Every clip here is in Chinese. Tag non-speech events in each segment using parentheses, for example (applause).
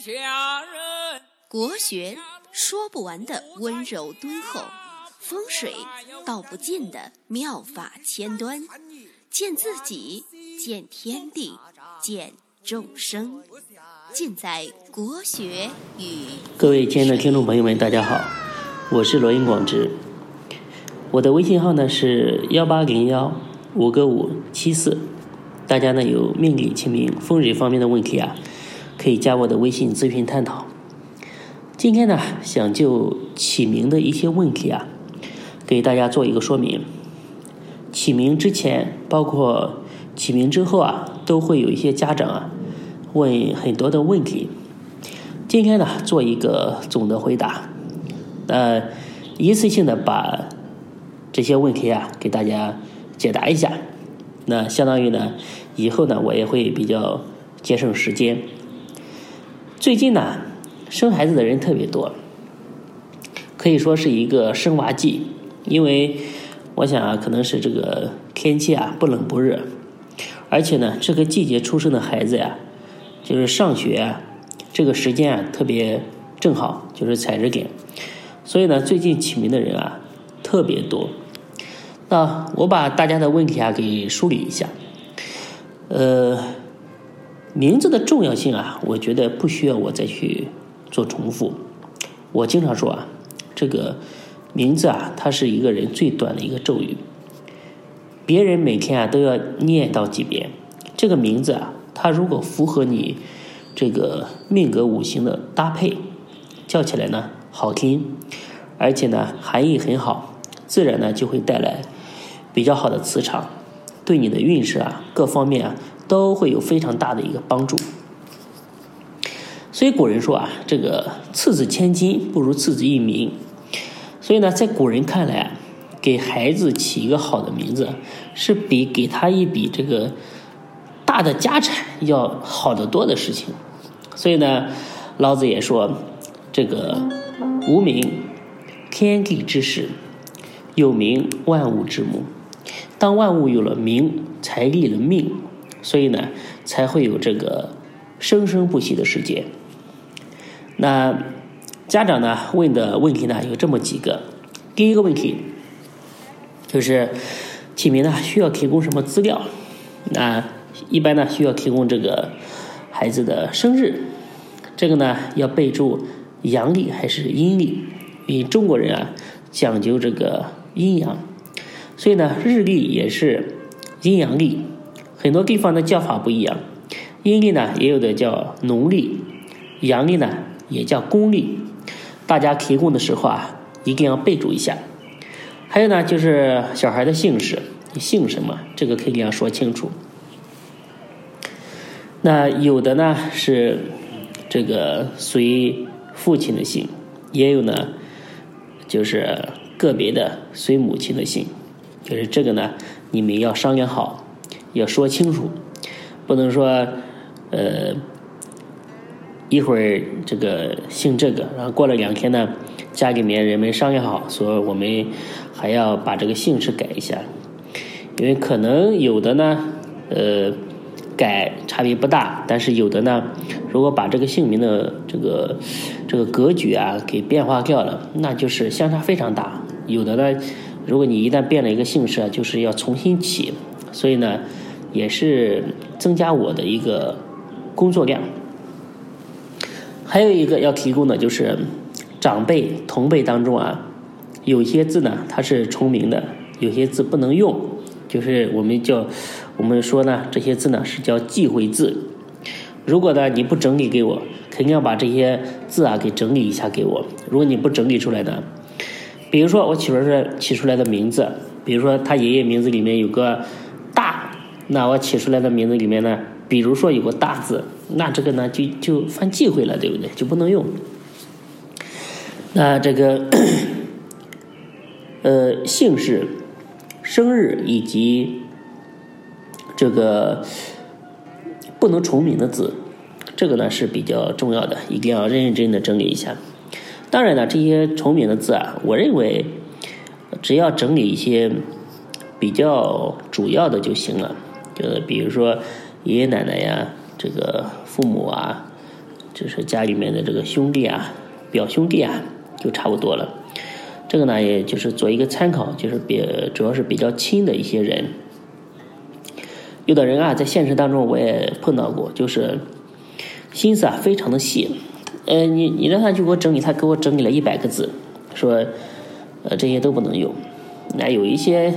下人。国学说不完的温柔敦厚，风水道不尽的妙法千端，见自己，见天地，见众生，尽在国学与。各位亲爱的听众朋友们，大家好，我是罗英广直，我的微信号呢是幺八零幺五个五七四，大家呢有命理、清明、风水方面的问题啊，可以加我的微信咨询探讨。今天呢，想就起名的一些问题啊，给大家做一个说明。起名之前，包括起名之后啊，都会有一些家长啊问很多的问题。今天呢，做一个总的回答，呃，一次性的把这些问题啊给大家解答一下。那相当于呢，以后呢，我也会比较节省时间。最近呢。生孩子的人特别多，可以说是一个生娃季。因为我想啊，可能是这个天气啊不冷不热，而且呢，这个季节出生的孩子呀，就是上学啊，这个时间啊特别正好，就是踩着点。所以呢，最近起名的人啊特别多。那我把大家的问题啊给梳理一下，呃，名字的重要性啊，我觉得不需要我再去。做重复，我经常说啊，这个名字啊，它是一个人最短的一个咒语。别人每天啊都要念叨几遍。这个名字啊，它如果符合你这个命格五行的搭配，叫起来呢好听，而且呢含义很好，自然呢就会带来比较好的磁场，对你的运势啊各方面啊都会有非常大的一个帮助。所以古人说啊，这个次子千金不如次子一名。所以呢，在古人看来啊，给孩子起一个好的名字，是比给他一笔这个大的家产要好得多的事情。所以呢，老子也说，这个无名，天地之始；有名，万物之母。当万物有了名，才立了命。所以呢，才会有这个生生不息的世界。那家长呢问的问题呢有这么几个，第一个问题就是起名呢需要提供什么资料？那一般呢需要提供这个孩子的生日，这个呢要备注阳历还是阴历，因为中国人啊讲究这个阴阳，所以呢日历也是阴阳历，很多地方的叫法不一样，阴历呢也有的叫农历，阳历呢。也叫公历，大家提供的时候啊，一定要备注一下。还有呢，就是小孩的姓氏，姓什么，这个肯定要说清楚。那有的呢是这个随父亲的姓，也有呢就是个别的随母亲的姓，就是这个呢你们要商量好，要说清楚，不能说呃。一会儿这个姓这个，然后过了两天呢，家里面人们商量好，说我们还要把这个姓氏改一下，因为可能有的呢，呃，改差别不大，但是有的呢，如果把这个姓名的这个这个格局啊给变化掉了，那就是相差非常大。有的呢，如果你一旦变了一个姓氏啊，就是要重新起，所以呢，也是增加我的一个工作量。还有一个要提供的就是长辈同辈当中啊，有些字呢它是重名的，有些字不能用，就是我们叫我们说呢这些字呢是叫忌讳字。如果呢你不整理给我，肯定要把这些字啊给整理一下给我。如果你不整理出来呢，比如说我起出来起出来的名字，比如说他爷爷名字里面有个，那我起出来的名字里面呢？比如说有个大字，那这个呢就就犯忌讳了，对不对？就不能用。那这个 (coughs) 呃姓氏、生日以及这个不能重名的字，这个呢是比较重要的，一定要认认真真的整理一下。当然呢，这些重名的字啊，我认为只要整理一些比较主要的就行了，就比如说。爷爷奶奶呀，这个父母啊，就是家里面的这个兄弟啊、表兄弟啊，就差不多了。这个呢，也就是做一个参考，就是比主要是比较亲的一些人。有的人啊，在现实当中我也碰到过，就是心思啊非常的细。呃，你你让他去给我整理，他给我整理了一百个字，说呃这些都不能用。那有一些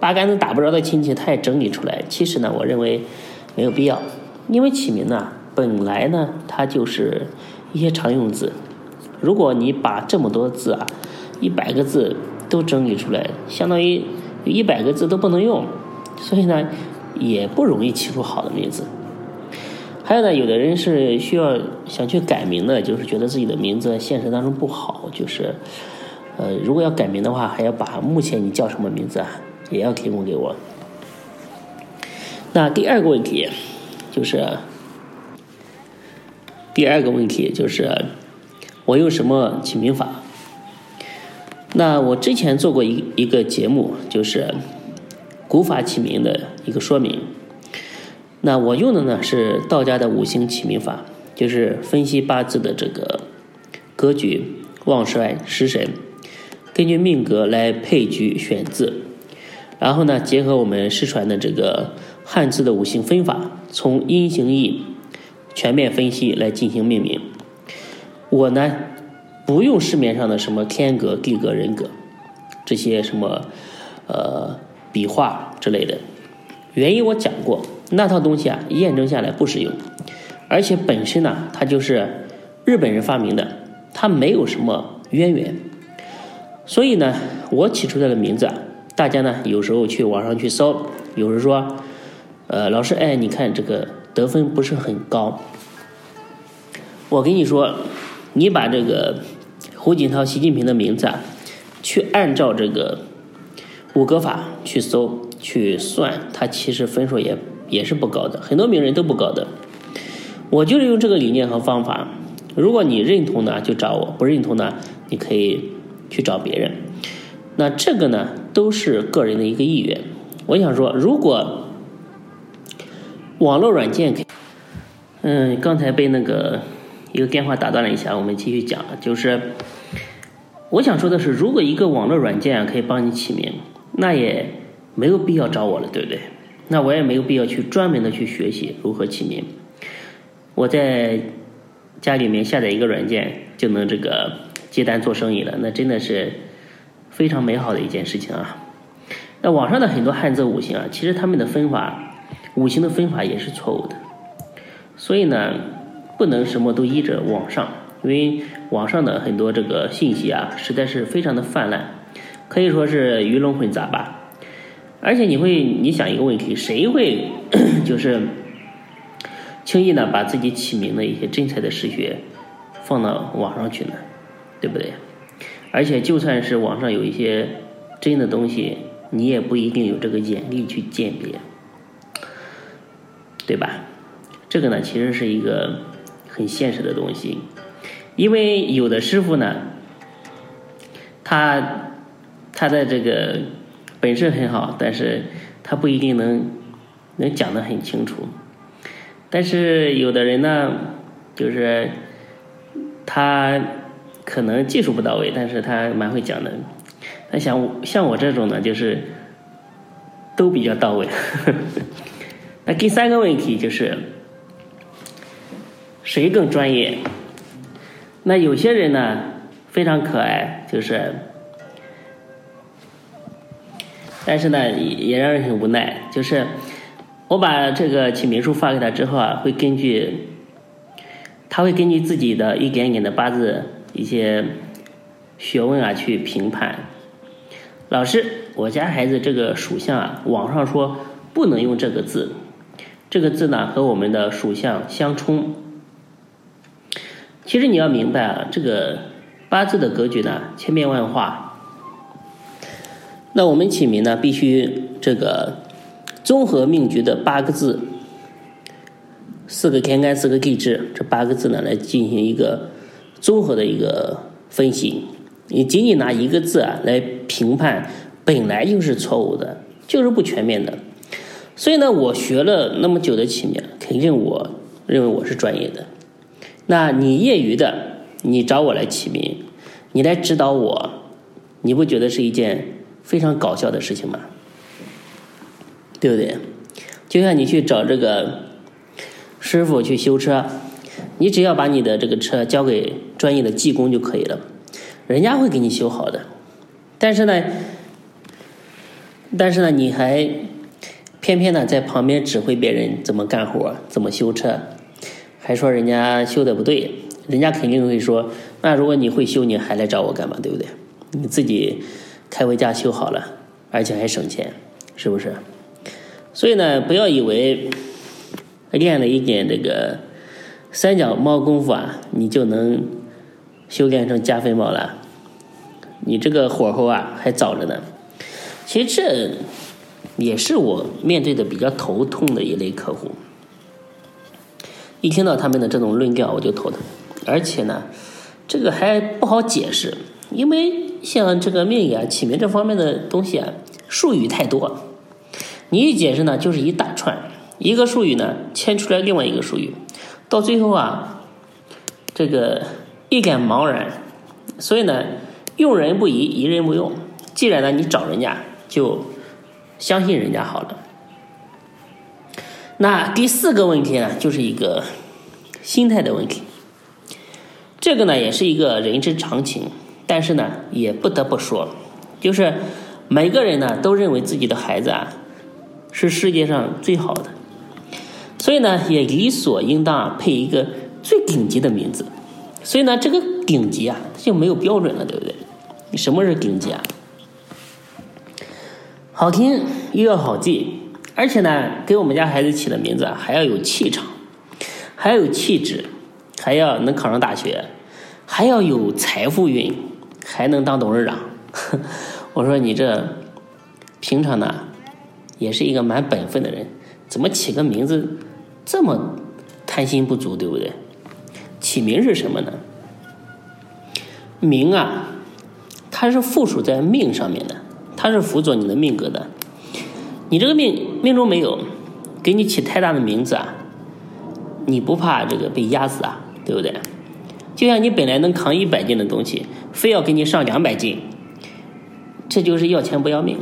八竿子打不着的亲戚，他也整理出来。其实呢，我认为没有必要，因为起名呢本来呢它就是一些常用字。如果你把这么多字啊，一百个字都整理出来，相当于一百个字都不能用，所以呢也不容易起出好的名字。还有呢，有的人是需要想去改名的，就是觉得自己的名字现实当中不好，就是呃，如果要改名的话，还要把目前你叫什么名字啊，也要提供给我。那第二个问题就是第二个问题就是我用什么起名法？那我之前做过一一个节目，就是古法起名的一个说明。那我用的呢是道家的五行起名法，就是分析八字的这个格局、旺衰、食神，根据命格来配局选字，然后呢结合我们失传的这个汉字的五行分法，从音形义全面分析来进行命名。我呢不用市面上的什么天格、地格、人格这些什么呃笔画之类的，原因我讲过。那套东西啊，验证下来不实用，而且本身呢，它就是日本人发明的，它没有什么渊源。所以呢，我起出来的名字啊，大家呢有时候去网上去搜，有人说，呃，老师，哎，你看这个得分不是很高。我跟你说，你把这个胡锦涛、习近平的名字啊，去按照这个五格法去搜去算，他其实分数也。也是不高的，很多名人都不高的。我就是用这个理念和方法。如果你认同呢，就找我；不认同呢，你可以去找别人。那这个呢，都是个人的一个意愿。我想说，如果网络软件，嗯，刚才被那个一个电话打断了一下，我们继续讲。就是我想说的是，如果一个网络软件可以帮你起名，那也没有必要找我了，对不对？那我也没有必要去专门的去学习如何起名，我在家里面下载一个软件就能这个接单做生意了，那真的是非常美好的一件事情啊。那网上的很多汉字五行啊，其实他们的分法，五行的分法也是错误的，所以呢，不能什么都依着网上，因为网上的很多这个信息啊，实在是非常的泛滥，可以说是鱼龙混杂吧。而且你会，你想一个问题，谁会 (coughs) 就是轻易呢把自己起名的一些真才的实学放到网上去呢？对不对？而且就算是网上有一些真的东西，你也不一定有这个眼力去鉴别，对吧？这个呢，其实是一个很现实的东西，因为有的师傅呢，他他在这个。本事很好，但是他不一定能能讲得很清楚。但是有的人呢，就是他可能技术不到位，但是他蛮会讲的。他想像我这种呢，就是都比较到位。(laughs) 那第三个问题就是谁更专业？那有些人呢非常可爱，就是。但是呢，也让人很无奈。就是我把这个起名书发给他之后啊，会根据他会根据自己的一点点的八字一些学问啊去评判。老师，我家孩子这个属相啊，网上说不能用这个字，这个字呢和我们的属相相冲。其实你要明白啊，这个八字的格局呢千变万化。那我们起名呢，必须这个综合命局的八个字，四个天干，四个地支，这八个字呢来进行一个综合的一个分析。你仅仅拿一个字啊来评判，本来就是错误的，就是不全面的。所以呢，我学了那么久的起名，肯定我认为我是专业的。那你业余的，你找我来起名，你来指导我，你不觉得是一件非常搞笑的事情吗？对不对？就像你去找这个师傅去修车，你只要把你的这个车交给专业的技工就可以了，人家会给你修好的。但是呢，但是呢，你还偏偏呢在旁边指挥别人怎么干活、怎么修车，还说人家修的不对，人家肯定会说：那如果你会修，你还来找我干嘛？对不对？你自己开回家修好了，而且还省钱，是不是？所以呢，不要以为练了一点这个三脚猫功夫啊，你就能修炼成加菲猫了。你这个火候啊，还早着呢。其实这也是我面对的比较头痛的一类客户。一听到他们的这种论调，我就头疼。而且呢，这个还不好解释，因为像这个命理啊、起名这方面的东西啊，术语太多。你一解释呢，就是一大串，一个术语呢牵出来另外一个术语，到最后啊，这个一脸茫然。所以呢，用人不疑，疑人不用。既然呢，你找人家就相信人家好了。那第四个问题呢，就是一个心态的问题。这个呢，也是一个人之常情，但是呢，也不得不说，就是每个人呢都认为自己的孩子啊。是世界上最好的，所以呢，也理所应当配一个最顶级的名字。所以呢，这个顶级啊，它就没有标准了，对不对？什么是顶级啊？好听又要好记，而且呢，给我们家孩子起的名字啊，还要有气场，还要有气质，还要能考上大学，还要有财富运，还能当董事长。(laughs) 我说你这平常呢？也是一个蛮本分的人，怎么起个名字这么贪心不足，对不对？起名是什么呢？名啊，它是附属在命上面的，它是辅佐你的命格的。你这个命命中没有，给你起太大的名字啊，你不怕这个被压死啊，对不对？就像你本来能扛一百斤的东西，非要给你上两百斤，这就是要钱不要命。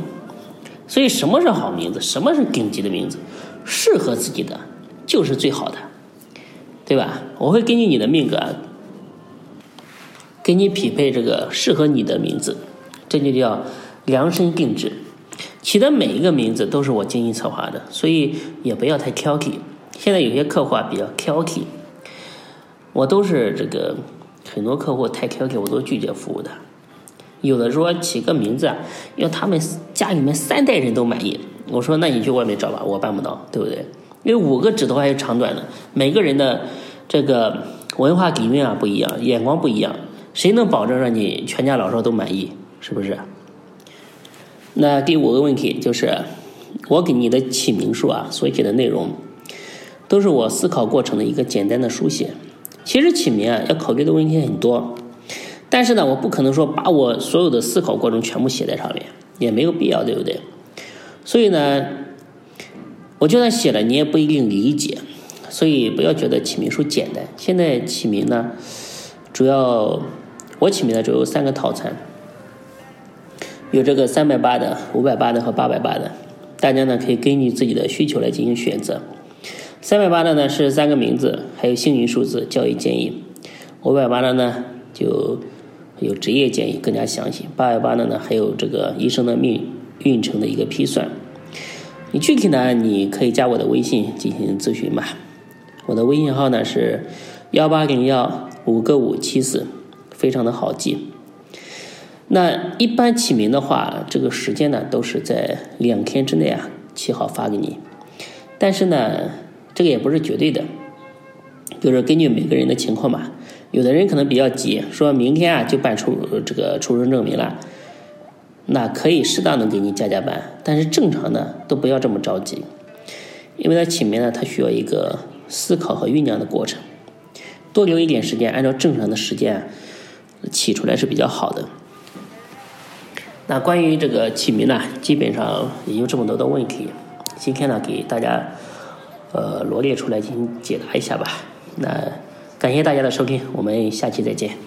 所以，什么是好名字？什么是顶级的名字？适合自己的就是最好的，对吧？我会根据你的命格，给你匹配这个适合你的名字，这就叫量身定制。起的每一个名字都是我精心策划的，所以也不要太挑剔。现在有些客户啊比较挑剔，我都是这个很多客户太挑剔，我都拒绝服务的。有的说起个名字，要他们家里面三代人都满意。我说那你去外面找吧，我办不到，对不对？因为五个指头还有长短的，每个人的这个文化底蕴啊不一样，眼光不一样，谁能保证让你全家老少都满意？是不是？那第五个问题就是，我给你的起名书啊所写的内容，都是我思考过程的一个简单的书写。其实起名啊要考虑的问题很多。但是呢，我不可能说把我所有的思考过程全部写在上面，也没有必要，对不对？所以呢，我就算写了，你也不一定理解。所以不要觉得起名书简单。现在起名呢，主要我起名呢，主要有三个套餐，有这个三百八的、五百八的和八百八的，大家呢可以根据自己的需求来进行选择。三百八的呢是三个名字，还有幸运数字、交易建议；五百八的呢就。有职业建议更加详细，八百八的呢还有这个医生的命运程的一个批算。你具体呢，你可以加我的微信进行咨询吧。我的微信号呢是幺八零幺五个五七四，非常的好记。那一般起名的话，这个时间呢都是在两天之内啊起好发给你。但是呢，这个也不是绝对的，就是根据每个人的情况吧。有的人可能比较急，说明天啊就办出这个出生证明了，那可以适当的给你加加班，但是正常的都不要这么着急，因为他起名呢，他需要一个思考和酝酿的过程，多留一点时间，按照正常的时间起出来是比较好的。那关于这个起名呢，基本上也有这么多的问题，今天呢给大家呃罗列出来进行解答一下吧。那。感谢大家的收听，我们下期再见。